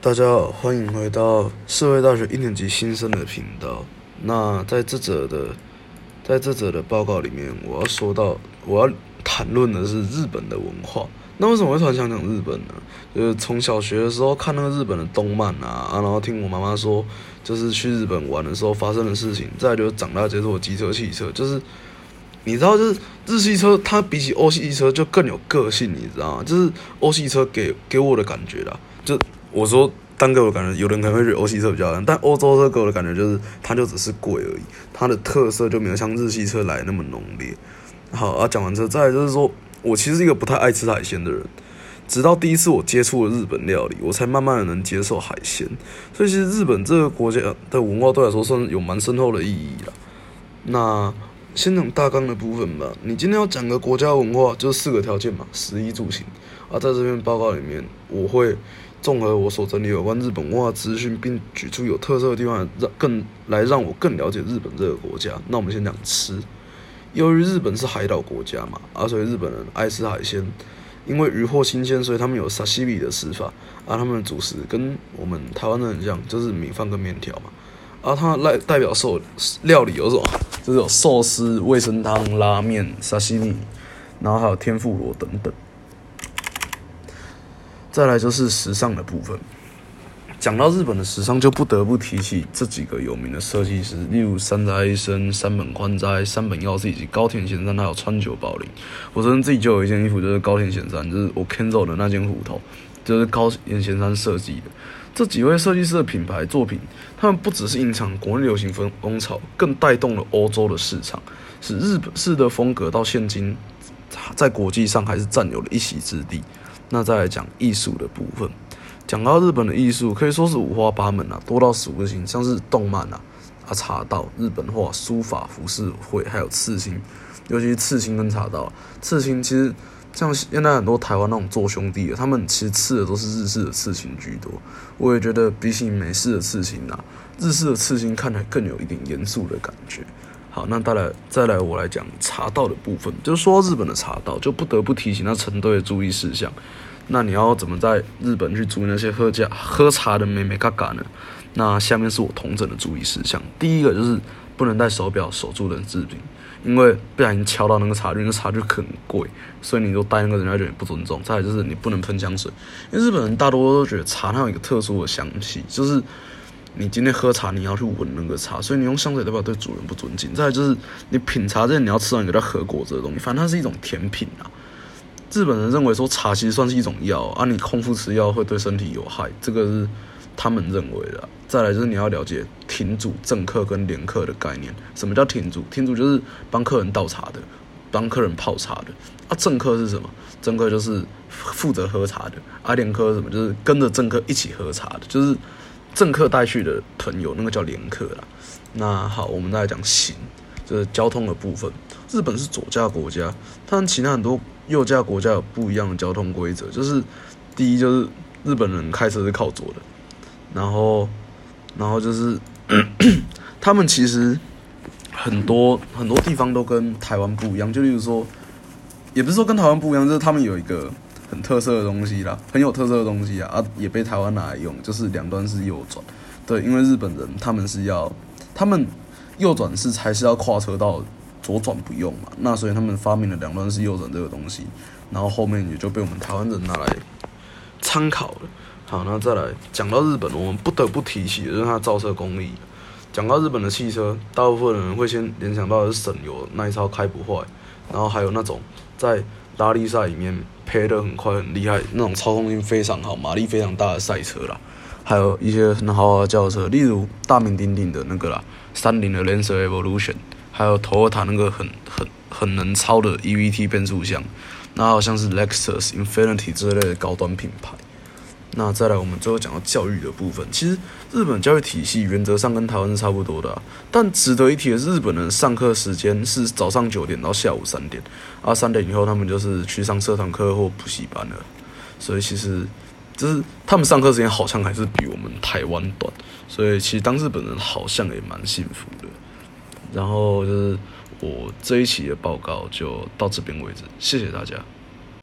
大家好，欢迎回到社会大学一年级新生的频道。那在这则的，在这则的报告里面，我要说到，我要谈论的是日本的文化。那为什么会突然想讲日本呢？就是从小学的时候看那个日本的动漫啊，然后听我妈妈说，就是去日本玩的时候发生的事情。再就长大接触机车、汽车，就是你知道，就是日系车它比起欧系车就更有个性，你知道吗？就是欧系车给给我的感觉啦，就。我说单给我感觉，有人可能会觉得欧系车比较烂，但欧洲车给我的感觉就是，它就只是贵而已，它的特色就没有像日系车来那么浓烈。好，啊，讲完这，再来就是说我其实是一个不太爱吃海鲜的人，直到第一次我接触了日本料理，我才慢慢的能接受海鲜。所以其实日本这个国家的文化对我来说算是有蛮深厚的意义了。那先讲大纲的部分吧。你今天要讲个国家文化，就是四个条件嘛，食衣住行。啊，在这篇报告里面，我会。综合我所整理有关日本文化资讯，并举出有特色的地方，让更来让我更了解日本这个国家。那我们先讲吃，由于日本是海岛国家嘛，啊，所以日本人爱吃海鲜，因为鱼货新鲜，所以他们有沙西米的吃法。啊，他们的主食跟我们台湾的很像，就是米饭跟面条嘛。啊，它代代表寿料理有什么？就是有寿司、味噌汤、拉面、沙西米，然后还有天妇罗等等。再来就是时尚的部分。讲到日本的时尚，就不得不提起这几个有名的设计师，例如山田爱生、山本宽哉、山本耀司以及高田贤三，还有川久保玲。我昨天自己就有一件衣服，就是高田贤三，就是我 Kenzo 的那件虎头，就是高田贤三设计的。这几位设计师的品牌作品，他们不只是影响国内流行风风潮，更带动了欧洲的市场，使日本式的风格到现今在国际上还是占有了一席之地。那再来讲艺术的部分，讲到日本的艺术，可以说是五花八门啊，多到数不清，像是动漫啊、啊茶道、日本画、书法、服饰绘，还有刺青，尤其是刺青跟茶道。刺青其实像现在很多台湾那种做兄弟的，他们其实刺的都是日式的刺青居多。我也觉得比起美式的刺青啊，日式的刺青看起来更有一点严肃的感觉。好，那再来再来，我来讲茶道的部分。就是说日本的茶道，就不得不提醒那成对的注意事项。那你要怎么在日本去注意那些喝茶喝茶的美美嘎嘎呢？那下面是我同整的注意事项。第一个就是不能戴手表守住人字品，因为不小心敲到那个茶具，那茶具很贵，所以你就戴那个人家觉得不尊重。再来就是你不能喷香水，因为日本人大多都觉得茶它有一个特殊的香气，就是。你今天喝茶，你要去闻那个茶，所以你用香水代表对主人不尊敬。再就是你品茶之前，你要吃完你给它喝果这个东西，反正它是一种甜品啊。日本人认为说茶其实算是一种药啊，你空腹吃药会对身体有害，这个是他们认为的。再来就是你要了解亭主、正客跟连客的概念。什么叫亭主？亭主就是帮客人倒茶的，帮客人泡茶的。啊，正客是什么？正客就是负责喝茶的。啊，连客什么？就是跟着正客一起喝茶的，就是。政客带去的朋友，那个叫联客啦。那好，我们再来讲行，就是交通的部分。日本是左驾国家，它跟其他很多右驾国家有不一样的交通规则。就是第一，就是日本人开车是靠左的。然后，然后就是 他们其实很多很多地方都跟台湾不一样。就例如说，也不是说跟台湾不一样，就是他们有一个。很特色的东西啦，很有特色的东西啊，啊，也被台湾拿来用，就是两端是右转，对，因为日本人他们是要，他们右转是还是要跨车道，左转不用嘛，那所以他们发明了两端是右转这个东西，然后后面也就被我们台湾人拿来参考了。好，那再来讲到日本，我们不得不提起的就是它造车工艺。讲到日本的汽车，大部分人会先联想到是省油、耐操、开不坏，然后还有那种在拉力赛里面。配的很快很厉害，那种操控性非常好、马力非常大的赛车啦，还有一些很豪华的轿车，例如大名鼎鼎的那个啦，三菱的 Lancer Evolution，还有头尔塔那个很很很能超的 EVT 变速箱，那好像是 Lexus、Infinity 之类的高端品牌。那再来，我们最后讲到教育的部分。其实日本教育体系原则上跟台湾是差不多的，但值得一提的是，日本人上课时间是早上九点到下午三点，啊，三点以后他们就是去上社团课或补习班了。所以其实就是他们上课时间好像还是比我们台湾短。所以其实当日本人好像也蛮幸福的。然后就是我这一期的报告就到这边为止，谢谢大家。